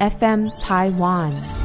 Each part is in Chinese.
FM Taiwan。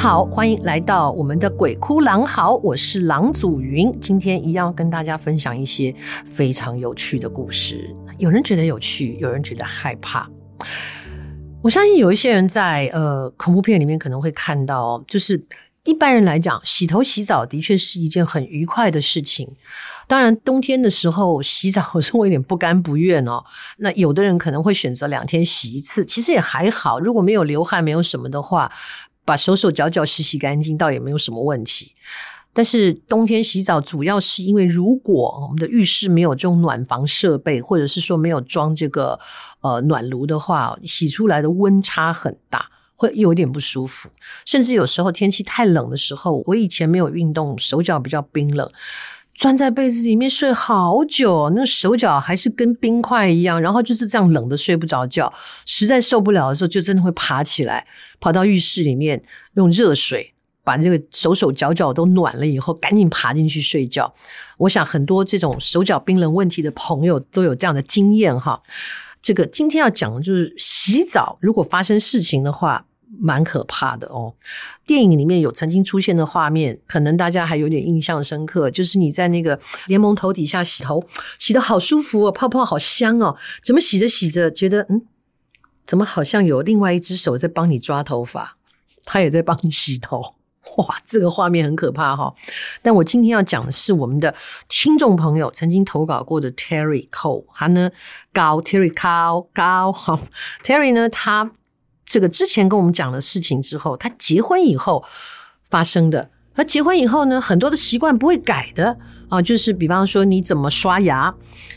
好，欢迎来到我们的鬼哭狼嚎，我是郎祖云。今天一样跟大家分享一些非常有趣的故事。有人觉得有趣，有人觉得害怕。我相信有一些人在呃恐怖片里面可能会看到，就是一般人来讲，洗头洗澡的确是一件很愉快的事情。当然，冬天的时候洗澡我是会有点不甘不愿哦。那有的人可能会选择两天洗一次，其实也还好。如果没有流汗，没有什么的话。把手手脚脚洗洗干净，倒也没有什么问题。但是冬天洗澡，主要是因为如果我们的浴室没有这种暖房设备，或者是说没有装这个呃暖炉的话，洗出来的温差很大，会有点不舒服。甚至有时候天气太冷的时候，我以前没有运动，手脚比较冰冷。钻在被子里面睡好久，那手脚还是跟冰块一样，然后就是这样冷的睡不着觉，实在受不了的时候，就真的会爬起来，跑到浴室里面用热水把这个手手脚脚都暖了以后，赶紧爬进去睡觉。我想很多这种手脚冰冷问题的朋友都有这样的经验哈。这个今天要讲的就是洗澡，如果发生事情的话。蛮可怕的哦！电影里面有曾经出现的画面，可能大家还有点印象深刻，就是你在那个联盟头底下洗头，洗得好舒服哦，泡泡好香哦，怎么洗着洗着觉得嗯，怎么好像有另外一只手在帮你抓头发，他也在帮你洗头，哇，这个画面很可怕哈、哦！但我今天要讲的是我们的听众朋友曾经投稿过的 Terry Cole，他呢高 Terry Cole 高哈 Terry 呢他。这个之前跟我们讲的事情之后，他结婚以后发生的。他结婚以后呢，很多的习惯不会改的啊，就是比方说你怎么刷牙，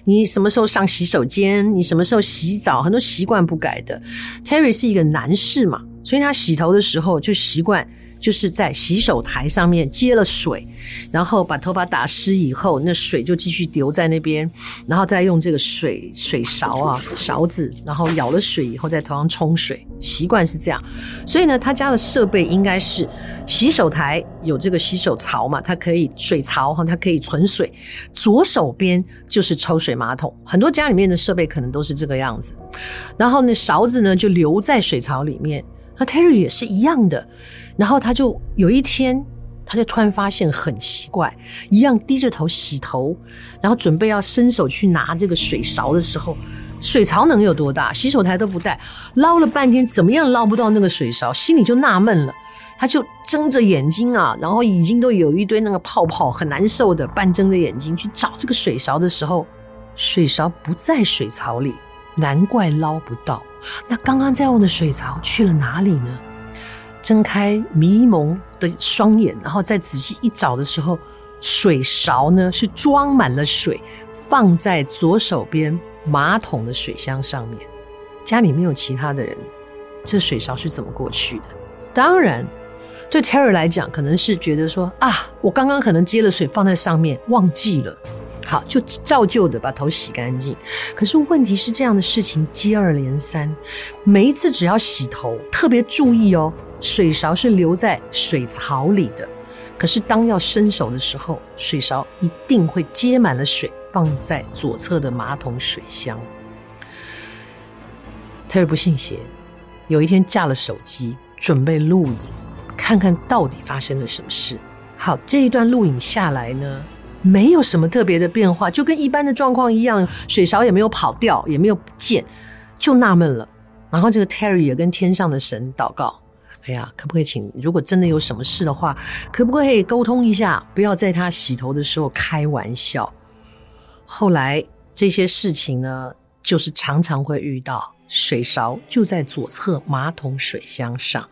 你什么时候上洗手间，你什么时候洗澡，很多习惯不改的。Terry 是一个男士嘛，所以他洗头的时候就习惯。就是在洗手台上面接了水，然后把头发打湿以后，那水就继续留在那边，然后再用这个水水勺啊勺子，然后舀了水以后在头上冲水，习惯是这样。所以呢，他家的设备应该是洗手台有这个洗手槽嘛，它可以水槽哈，它可以存水。左手边就是抽水马桶，很多家里面的设备可能都是这个样子。然后呢，勺子呢就留在水槽里面。那 Terry 也是一样的。然后他就有一天，他就突然发现很奇怪，一样低着头洗头，然后准备要伸手去拿这个水勺的时候，水槽能有多大？洗手台都不带，捞了半天怎么样捞不到那个水勺，心里就纳闷了。他就睁着眼睛啊，然后已经都有一堆那个泡泡，很难受的，半睁着眼睛去找这个水勺的时候，水勺不在水槽里，难怪捞不到。那刚刚在用的水槽去了哪里呢？睁开迷蒙的双眼，然后再仔细一找的时候，水勺呢是装满了水，放在左手边马桶的水箱上面。家里没有其他的人，这水勺是怎么过去的？当然，对 Terry 来讲，可能是觉得说啊，我刚刚可能接了水放在上面忘记了，好，就照旧的把头洗干净。可是问题是这样的事情接二连三，每一次只要洗头，特别注意哦。水勺是留在水槽里的，可是当要伸手的时候，水勺一定会接满了水，放在左侧的马桶水箱。特别不信邪，有一天架了手机，准备录影，看看到底发生了什么事。好，这一段录影下来呢，没有什么特别的变化，就跟一般的状况一样，水勺也没有跑掉，也没有不见，就纳闷了。然后这个 Terry 也跟天上的神祷告。哎呀，可不可以请？如果真的有什么事的话，可不可以沟通一下？不要在他洗头的时候开玩笑。后来这些事情呢，就是常常会遇到，水勺就在左侧马桶水箱上。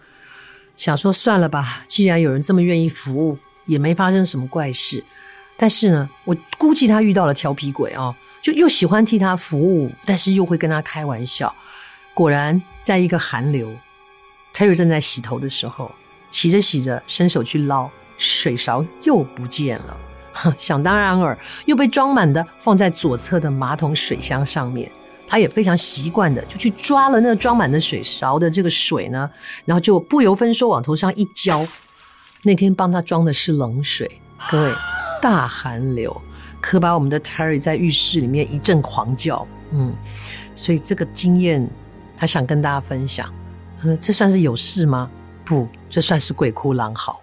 想说算了吧，既然有人这么愿意服务，也没发生什么怪事。但是呢，我估计他遇到了调皮鬼啊，就又喜欢替他服务，但是又会跟他开玩笑。果然，在一个寒流泰瑞正在洗头的时候，洗着洗着，伸手去捞，水勺又不见了。想当然尔，又被装满的放在左侧的马桶水箱上面。他也非常习惯的就去抓了那个装满的水勺的这个水呢，然后就不由分说往头上一浇。那天帮他装的是冷水，各位，大寒流可把我们的 Terry 在浴室里面一阵狂叫。嗯，所以这个经验他想跟大家分享。嗯，这算是有事吗？不，这算是鬼哭狼嚎，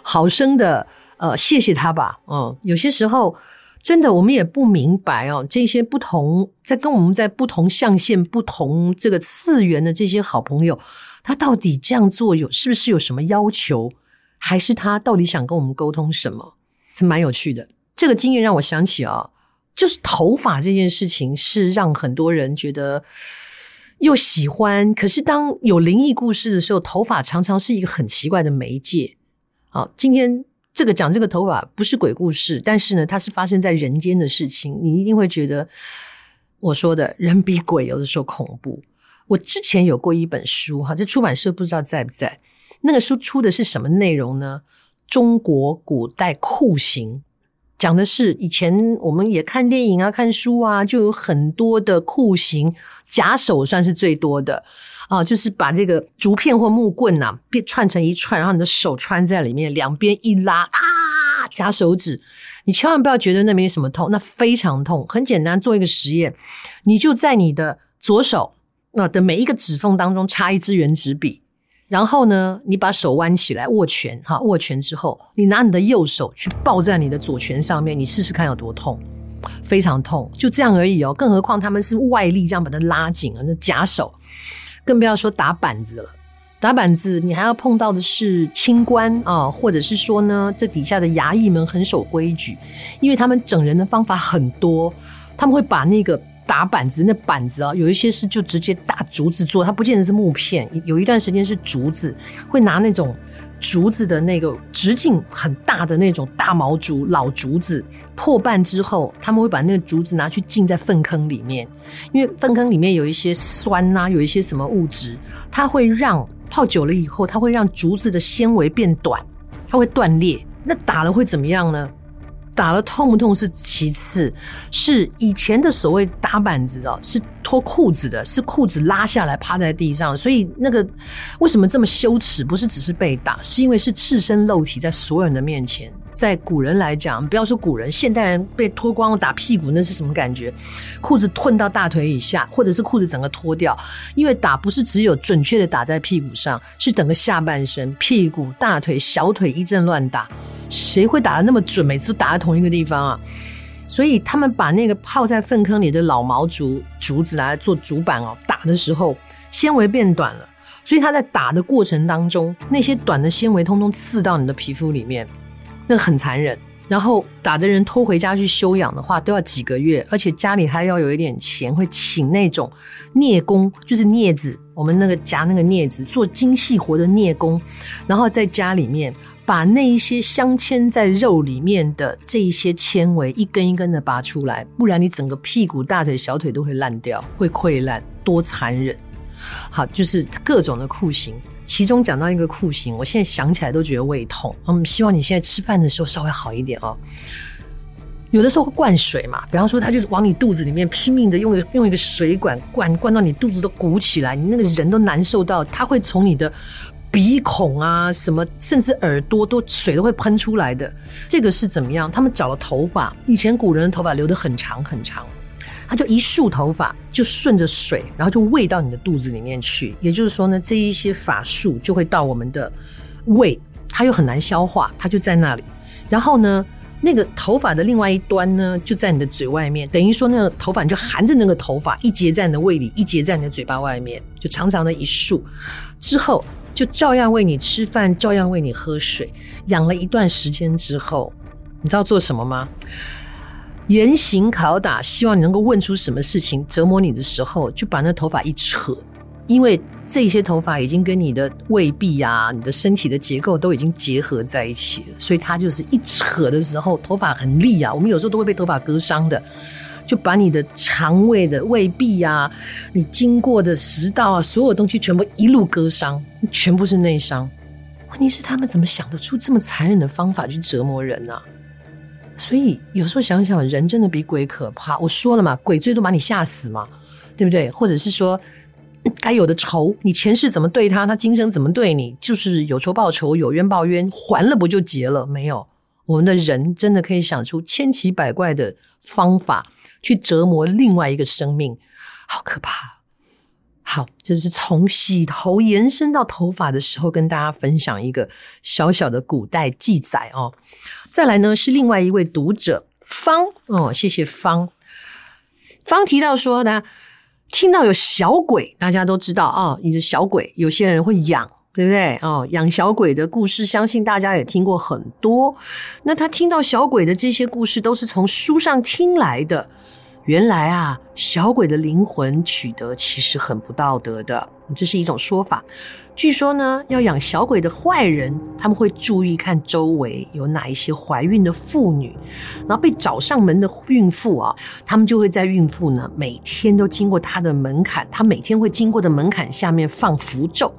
好生的。呃，谢谢他吧。嗯，有些时候真的我们也不明白哦，这些不同在跟我们在不同象限、不同这个次元的这些好朋友，他到底这样做有是不是有什么要求，还是他到底想跟我们沟通什么？是蛮有趣的。这个经验让我想起啊，就是头发这件事情是让很多人觉得又喜欢，可是当有灵异故事的时候，头发常常是一个很奇怪的媒介。好，今天。这个讲这个头发不是鬼故事，但是呢，它是发生在人间的事情，你一定会觉得我说的人比鬼有的时候恐怖。我之前有过一本书哈，这出版社不知道在不在。那个书出的是什么内容呢？中国古代酷刑，讲的是以前我们也看电影啊、看书啊，就有很多的酷刑，假手算是最多的。啊，就是把这个竹片或木棍呐、啊，变串成一串，然后你的手穿在里面，两边一拉啊，夹手指，你千万不要觉得那没什么痛，那非常痛。很简单，做一个实验，你就在你的左手那的每一个指缝当中插一支原子笔，然后呢，你把手弯起来握拳，哈，握拳之后，你拿你的右手去抱在你的左拳上面，你试试看有多痛，非常痛，就这样而已哦。更何况他们是外力这样把它拉紧了，那夹手。更不要说打板子了，打板子你还要碰到的是清官啊，或者是说呢，这底下的衙役们很守规矩，因为他们整人的方法很多，他们会把那个打板子那板子啊，有一些是就直接大竹子做，它不见得是木片，有一段时间是竹子，会拿那种。竹子的那个直径很大的那种大毛竹，老竹子破半之后，他们会把那个竹子拿去浸在粪坑里面，因为粪坑里面有一些酸呐、有一些什么物质，它会让泡久了以后，它会让竹子的纤维变短，它会断裂。那打了会怎么样呢？打了痛不痛是其次，是以前的所谓打板子哦，是脱裤子的，是裤子拉下来趴在地上，所以那个为什么这么羞耻？不是只是被打，是因为是赤身露体在所有人的面前。在古人来讲，不要说古人，现代人被脱光了打屁股，那是什么感觉？裤子褪到大腿以下，或者是裤子整个脱掉，因为打不是只有准确的打在屁股上，是整个下半身，屁股、大腿、小腿一阵乱打。谁会打得那么准？每次打在同一个地方啊！所以他们把那个泡在粪坑里的老毛竹竹子拿来做竹板哦，打的时候纤维变短了，所以他在打的过程当中，那些短的纤维通通刺到你的皮肤里面。那很残忍，然后打的人拖回家去休养的话，都要几个月，而且家里还要有一点钱，会请那种镊工，就是镊子，我们那个夹那个镊子做精细活的镊工，然后在家里面把那一些镶嵌在肉里面的这一些纤维一根一根的拔出来，不然你整个屁股、大腿、小腿都会烂掉，会溃烂，多残忍！好，就是各种的酷刑。其中讲到一个酷刑，我现在想起来都觉得胃痛。嗯，希望你现在吃饭的时候稍微好一点哦。有的时候会灌水嘛，比方说他就往你肚子里面拼命的用用一个水管灌，灌到你肚子都鼓起来，你那个人都难受到。他会从你的鼻孔啊什么，甚至耳朵都水都会喷出来的。这个是怎么样？他们找了头发，以前古人的头发留得很长很长。他就一束头发就顺着水，然后就喂到你的肚子里面去。也就是说呢，这一些法术就会到我们的胃，它又很难消化，它就在那里。然后呢，那个头发的另外一端呢，就在你的嘴外面，等于说那个头发你就含着那个头发，一节在你的胃里，一节在你的嘴巴外面，就长长的一束。之后就照样喂你吃饭，照样喂你喝水。养了一段时间之后，你知道做什么吗？严刑拷打，希望你能够问出什么事情折磨你的时候，就把那头发一扯，因为这些头发已经跟你的胃壁啊、你的身体的结构都已经结合在一起了，所以它就是一扯的时候，头发很利啊。我们有时候都会被头发割伤的，就把你的肠胃的胃壁啊，你经过的食道啊，所有东西全部一路割伤，全部是内伤。问题是他们怎么想得出这么残忍的方法去折磨人呢、所以有时候想想，人真的比鬼可怕。我说了嘛，鬼最多把你吓死嘛，对不对？或者是说，该有的仇，你前世怎么对他，他今生怎么对你，就是有仇报仇，有冤报冤，还了不就结了？没有，我们的人真的可以想出千奇百怪的方法去折磨另外一个生命，好可怕。好，就是从洗头延伸到头发的时候，跟大家分享一个小小的古代记载哦。再来呢，是另外一位读者方哦，谢谢方。方提到说呢，听到有小鬼，大家都知道啊，你的小鬼，有些人会养，对不对？哦，养小鬼的故事，相信大家也听过很多。那他听到小鬼的这些故事，都是从书上听来的。原来啊，小鬼的灵魂取得其实很不道德的，这是一种说法。据说呢，要养小鬼的坏人，他们会注意看周围有哪一些怀孕的妇女，然后被找上门的孕妇啊，他们就会在孕妇呢每天都经过她的门槛，她每天会经过的门槛下面放符咒。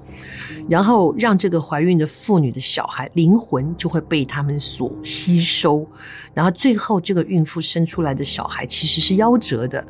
然后让这个怀孕的妇女的小孩灵魂就会被他们所吸收，然后最后这个孕妇生出来的小孩其实是夭折的。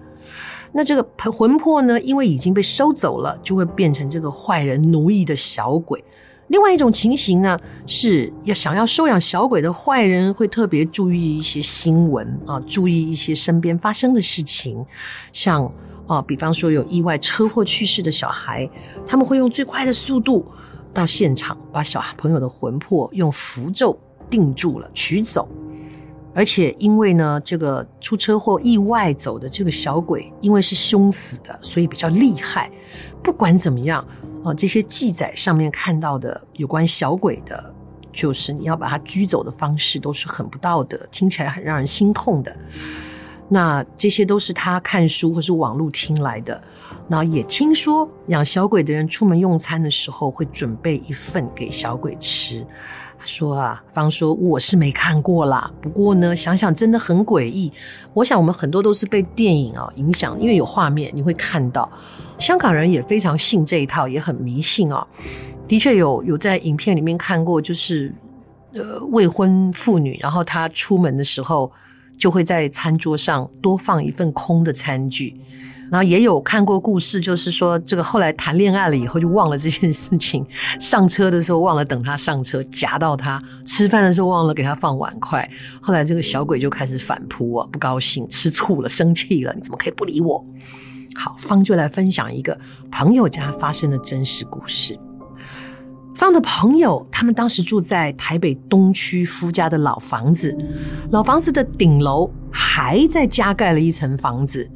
那这个魂魄呢，因为已经被收走了，就会变成这个坏人奴役的小鬼。另外一种情形呢，是要想要收养小鬼的坏人会特别注意一些新闻啊，注意一些身边发生的事情，像。啊，比方说有意外车祸去世的小孩，他们会用最快的速度到现场，把小朋友的魂魄用符咒定住了，取走。而且因为呢，这个出车祸意外走的这个小鬼，因为是凶死的，所以比较厉害。不管怎么样，啊，这些记载上面看到的有关小鬼的，就是你要把他拘走的方式，都是很不道德，听起来很让人心痛的。那这些都是他看书或是网络听来的。那也听说养小鬼的人出门用餐的时候会准备一份给小鬼吃。他说啊，方说我是没看过啦，不过呢，想想真的很诡异。我想我们很多都是被电影啊影响，因为有画面你会看到。香港人也非常信这一套，也很迷信啊。的确有有在影片里面看过，就是呃未婚妇女，然后她出门的时候。就会在餐桌上多放一份空的餐具，然后也有看过故事，就是说这个后来谈恋爱了以后就忘了这件事情，上车的时候忘了等他上车，夹到他，吃饭的时候忘了给他放碗筷，后来这个小鬼就开始反扑啊，不高兴，吃醋了，生气了，你怎么可以不理我？好，方就来分享一个朋友家发生的真实故事。方的朋友，他们当时住在台北东区夫家的老房子，老房子的顶楼还在加盖了一层房子，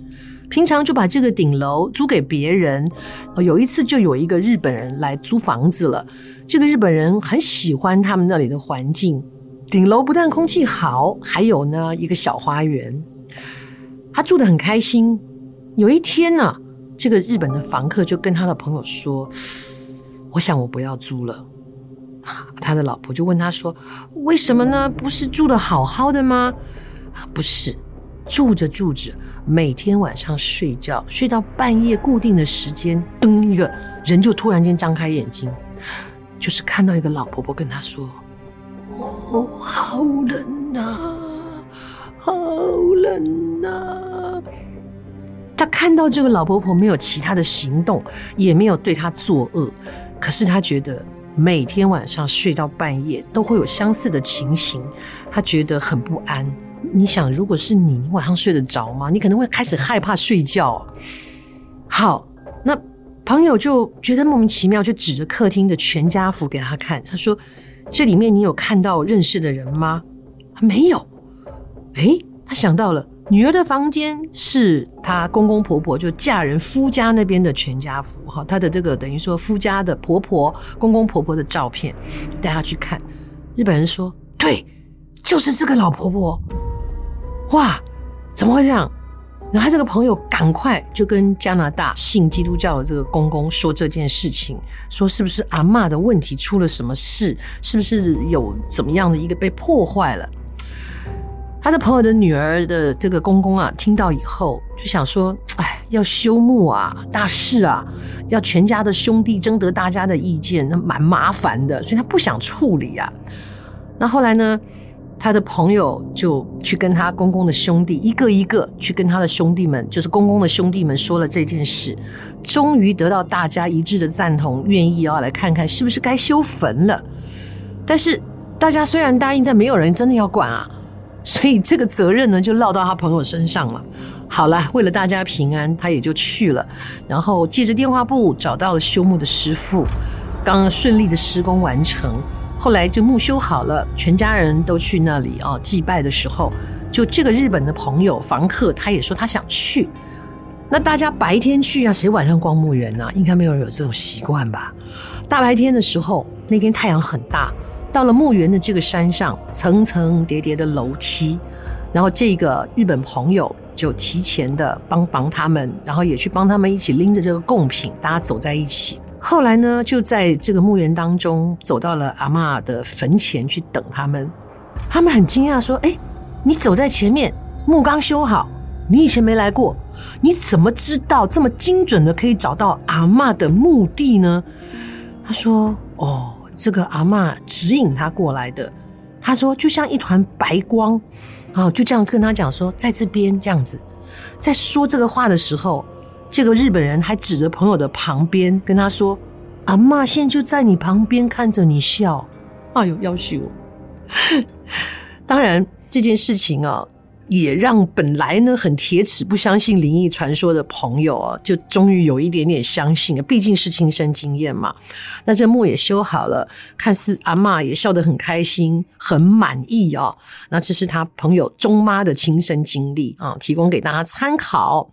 平常就把这个顶楼租给别人。有一次就有一个日本人来租房子了，这个日本人很喜欢他们那里的环境，顶楼不但空气好，还有呢一个小花园，他住得很开心。有一天呢，这个日本的房客就跟他的朋友说。我想我不要租了，他的老婆就问他说：“为什么呢？不是住得好好的吗？”不是，住着住着，每天晚上睡觉，睡到半夜固定的时间，噔一个人就突然间张开眼睛，就是看到一个老婆婆跟他说：“哦，好冷啊，好冷啊。”他看到这个老婆婆没有其他的行动，也没有对他作恶。可是他觉得每天晚上睡到半夜都会有相似的情形，他觉得很不安。你想，如果是你，你晚上睡得着吗？你可能会开始害怕睡觉。好，那朋友就觉得莫名其妙，就指着客厅的全家福给他看。他说：“这里面你有看到认识的人吗？”没有。诶，他想到了。女儿的房间是她公公婆婆就嫁人夫家那边的全家福哈，她的这个等于说夫家的婆婆公公婆婆的照片，带她去看。日本人说：“对，就是这个老婆婆。”哇，怎么会这样？然后他这个朋友赶快就跟加拿大信基督教的这个公公说这件事情，说是不是阿嬷的问题出了什么事？是不是有怎么样的一个被破坏了？他的朋友的女儿的这个公公啊，听到以后就想说：“哎，要修墓啊，大事啊，要全家的兄弟征得大家的意见，那蛮麻烦的，所以他不想处理啊。”那后来呢，他的朋友就去跟他公公的兄弟一个一个去跟他的兄弟们，就是公公的兄弟们说了这件事，终于得到大家一致的赞同，愿意要来看看是不是该修坟了。但是大家虽然答应，但没有人真的要管啊。所以这个责任呢，就落到他朋友身上了。好了，为了大家平安，他也就去了。然后借着电话簿找到了修墓的师傅，刚刚顺利的施工完成。后来就墓修好了，全家人都去那里啊祭拜的时候，就这个日本的朋友房客，他也说他想去。那大家白天去啊，谁晚上逛墓园呢？应该没有人有这种习惯吧？大白天的时候，那天太阳很大。到了墓园的这个山上，层层叠叠的楼梯，然后这个日本朋友就提前的帮帮他们，然后也去帮他们一起拎着这个贡品，大家走在一起。后来呢，就在这个墓园当中，走到了阿嬷的坟前去等他们。他们很惊讶说：“哎，你走在前面，墓刚修好，你以前没来过，你怎么知道这么精准的可以找到阿嬷的墓地呢？”他说：“哦。”这个阿嬷指引他过来的，他说就像一团白光，啊，就这样跟他讲说，在这边这样子，在说这个话的时候，这个日本人还指着朋友的旁边跟他说：“阿嬷现在就在你旁边看着你笑。”哎呦，要死我！当然这件事情啊。也让本来呢很铁齿不相信灵异传说的朋友啊，就终于有一点点相信了，毕竟是亲身经验嘛。那这墓也修好了，看似阿嬷也笑得很开心、很满意啊。那这是他朋友钟妈的亲身经历啊，提供给大家参考。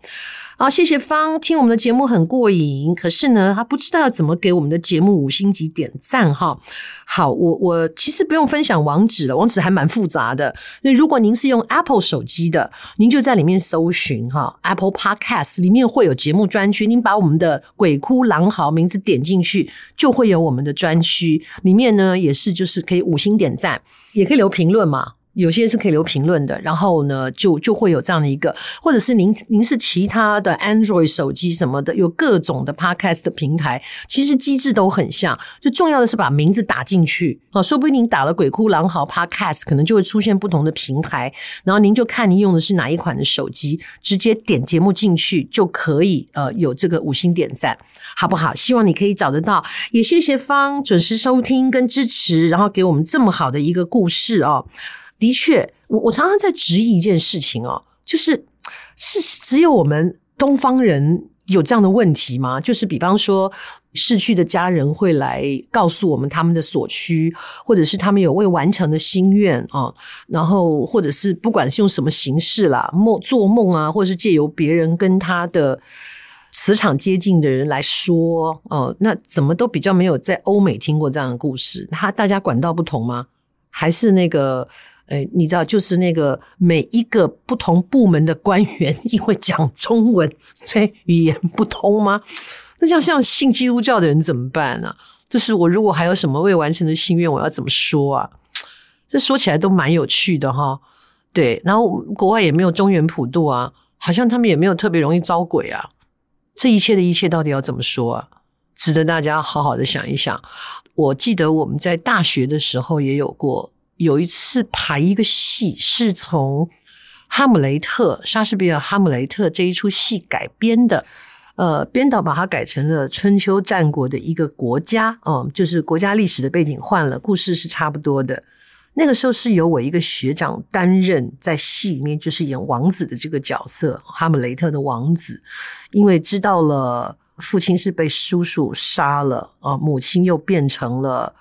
好，谢谢方，听我们的节目很过瘾。可是呢，他不知道要怎么给我们的节目五星级点赞哈。好，我我其实不用分享网址了，网址还蛮复杂的。那如果您是用 Apple 手机的，您就在里面搜寻哈，Apple Podcast 里面会有节目专区，您把我们的鬼哭狼嚎名字点进去，就会有我们的专区。里面呢也是就是可以五星点赞，也可以留评论嘛。有些是可以留评论的，然后呢，就就会有这样的一个，或者是您您是其他的 Android 手机什么的，有各种的 Podcast 的平台，其实机制都很像。最重要的是把名字打进去啊，说不定您打了“鬼哭狼嚎 Podcast”，可能就会出现不同的平台，然后您就看您用的是哪一款的手机，直接点节目进去就可以呃有这个五星点赞，好不好？希望你可以找得到，也谢谢方准时收听跟支持，然后给我们这么好的一个故事哦。的确，我我常常在质疑一件事情哦，就是是只有我们东方人有这样的问题吗？就是比方说，逝去的家人会来告诉我们他们的所趋，或者是他们有未完成的心愿啊，然后或者是不管是用什么形式啦，梦做梦啊，或者是借由别人跟他的磁场接近的人来说，哦，那怎么都比较没有在欧美听过这样的故事？他大家管道不同吗？还是那个？诶，你知道，就是那个每一个不同部门的官员，因为讲中文，所以语言不通吗？那像像信基督教的人怎么办呢？就是我如果还有什么未完成的心愿，我要怎么说啊？这说起来都蛮有趣的哈。对，然后国外也没有中原普渡啊，好像他们也没有特别容易招鬼啊。这一切的一切到底要怎么说啊？值得大家好好的想一想。我记得我们在大学的时候也有过。有一次排一个戏，是从《哈姆雷特》莎士比亚《哈姆雷特》这一出戏改编的。呃，编导把它改成了春秋战国的一个国家，嗯，就是国家历史的背景换了，故事是差不多的。那个时候是由我一个学长担任在戏里面，就是演王子的这个角色，哈姆雷特的王子，因为知道了父亲是被叔叔杀了啊，母亲又变成了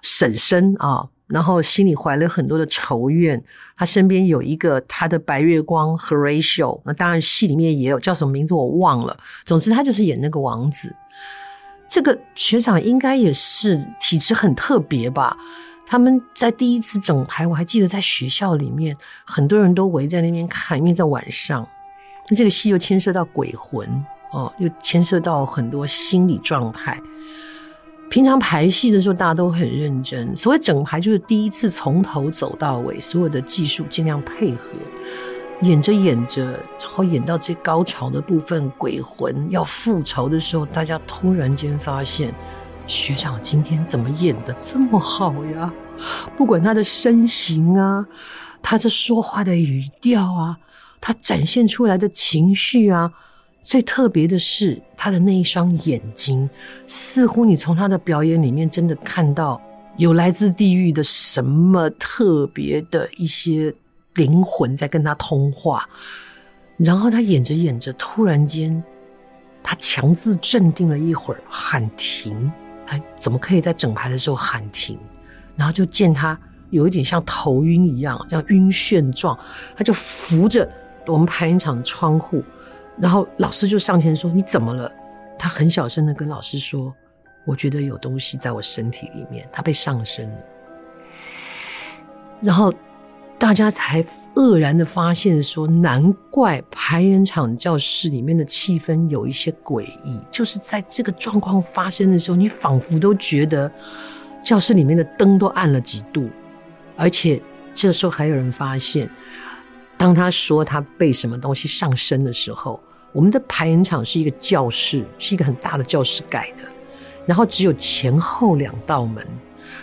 婶婶啊。然后心里怀了很多的仇怨，他身边有一个他的白月光 Horatio，那当然戏里面也有叫什么名字我忘了。总之他就是演那个王子。这个学长应该也是体质很特别吧？他们在第一次整排，我还记得在学校里面，很多人都围在那边看，因为在晚上。那这个戏又牵涉到鬼魂哦，又牵涉到很多心理状态。平常排戏的时候，大家都很认真。所谓整排，就是第一次从头走到尾，所有的技术尽量配合。演着演着，然后演到最高潮的部分，鬼魂要复仇的时候，大家突然间发现，学长今天怎么演得这么好呀？不管他的身形啊，他这说话的语调啊，他展现出来的情绪啊。最特别的是他的那一双眼睛，似乎你从他的表演里面真的看到有来自地狱的什么特别的一些灵魂在跟他通话。然后他演着演着，突然间他强自镇定了一会儿，喊停。哎怎么可以在整排的时候喊停？然后就见他有一点像头晕一样，像晕眩状，他就扶着我们排练场的窗户。然后老师就上前说：“你怎么了？”他很小声的跟老师说：“我觉得有东西在我身体里面，他被上身了。”然后大家才愕然的发现说：“难怪排演场教室里面的气氛有一些诡异，就是在这个状况发生的时候，你仿佛都觉得教室里面的灯都暗了几度，而且这时候还有人发现。”当他说他被什么东西上身的时候，我们的排演场是一个教室，是一个很大的教室改的，然后只有前后两道门，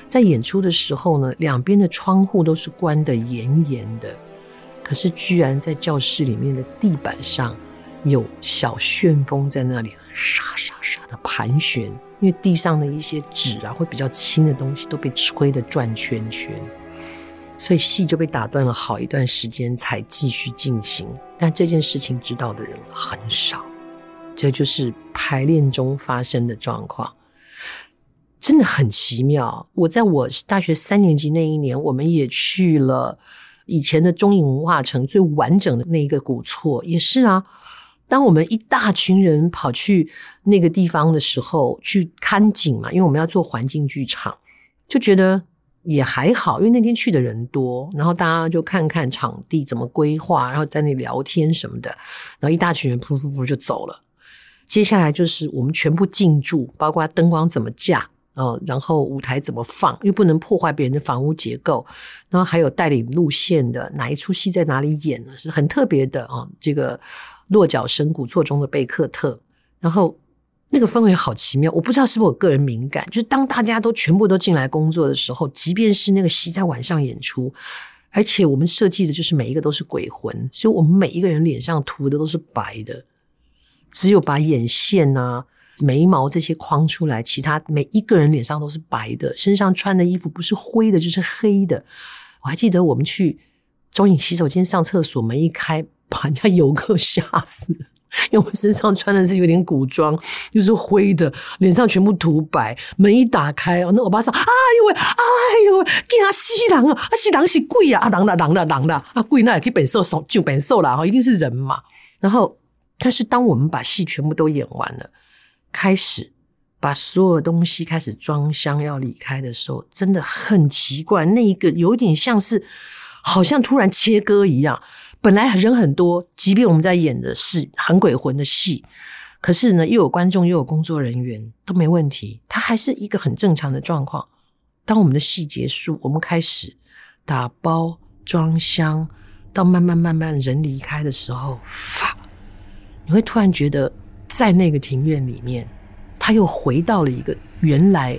在演出的时候呢，两边的窗户都是关得严严的，可是居然在教室里面的地板上有小旋风在那里沙沙沙的盘旋，因为地上的一些纸啊，会比较轻的东西都被吹得转圈圈。所以戏就被打断了好一段时间才继续进行，但这件事情知道的人很少，这就是排练中发生的状况，真的很奇妙。我在我大学三年级那一年，我们也去了以前的中影文化城最完整的那一个古厝，也是啊。当我们一大群人跑去那个地方的时候，去看景嘛，因为我们要做环境剧场，就觉得。也还好，因为那天去的人多，然后大家就看看场地怎么规划，然后在那聊天什么的，然后一大群人噗噗噗就走了。接下来就是我们全部进驻，包括灯光怎么架，呃，然后舞台怎么放，又不能破坏别人的房屋结构，然后还有带领路线的哪一出戏在哪里演呢，是很特别的啊。这个落脚声古厝中的贝克特，然后。那个氛围好奇妙，我不知道是不是我个人敏感，就是当大家都全部都进来工作的时候，即便是那个戏在晚上演出，而且我们设计的就是每一个都是鬼魂，所以我们每一个人脸上涂的都是白的，只有把眼线啊、眉毛这些框出来，其他每一个人脸上都是白的，身上穿的衣服不是灰的就是黑的。我还记得我们去中影洗手间上厕所，门一开，把人家游客吓死。因为我身上穿的是有点古装，又、是灰的，脸上全部涂白，门一打开哦，那欧巴桑，哎呦喂，哎呦喂，惊死人啊！啊，西郎是鬼啊！啊，人啦，人啦，人啦！啊，鬼那也可以变瘦，就本色了哈，一定是人嘛。然后，但是当我们把戏全部都演完了，开始把所有东西开始装箱要离开的时候，真的很奇怪，那一个有点像是，好像突然切割一样。本来人很多，即便我们在演的是很鬼魂的戏，可是呢，又有观众又有工作人员都没问题，它还是一个很正常的状况。当我们的戏结束，我们开始打包装箱，到慢慢慢慢人离开的时候，发，你会突然觉得在那个庭院里面，他又回到了一个原来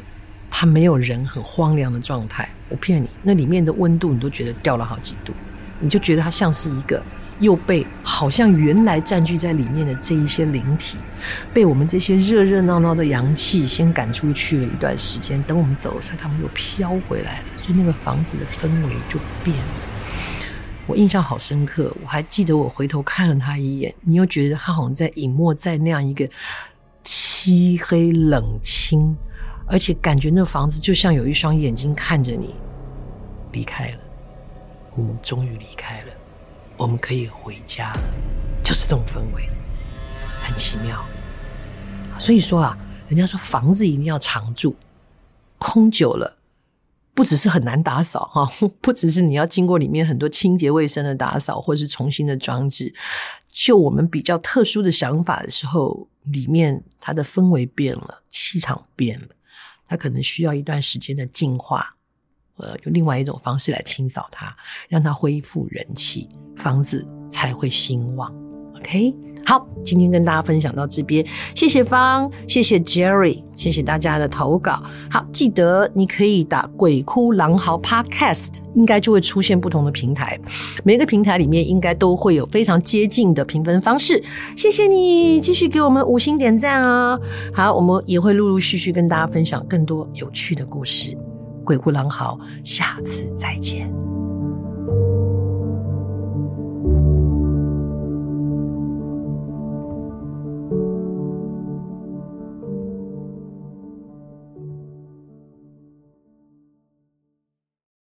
它没有人很荒凉的状态。我骗你，那里面的温度你都觉得掉了好几度。你就觉得它像是一个又被好像原来占据在里面的这一些灵体，被我们这些热热闹闹的阳气先赶出去了一段时间，等我们走了，所以他们又飘回来了，所以那个房子的氛围就变了。我印象好深刻，我还记得我回头看了他一眼，你又觉得他好像在隐没在那样一个漆黑冷清，而且感觉那房子就像有一双眼睛看着你离开了。我们终于离开了，我们可以回家，就是这种氛围，很奇妙。所以说啊，人家说房子一定要常住，空久了，不只是很难打扫哈，不只是你要经过里面很多清洁卫生的打扫，或是重新的装置。就我们比较特殊的想法的时候，里面它的氛围变了，气场变了，它可能需要一段时间的净化，呃，用另外一种方式来清扫它，让它恢复人气，房子才会兴旺。OK。好，今天跟大家分享到这边，谢谢方，谢谢 Jerry，谢谢大家的投稿。好，记得你可以打“鬼哭狼嚎 Podcast”，应该就会出现不同的平台，每个平台里面应该都会有非常接近的评分方式。谢谢你，继续给我们五星点赞啊！好，我们也会陆陆续续跟大家分享更多有趣的故事。鬼哭狼嚎，下次再见。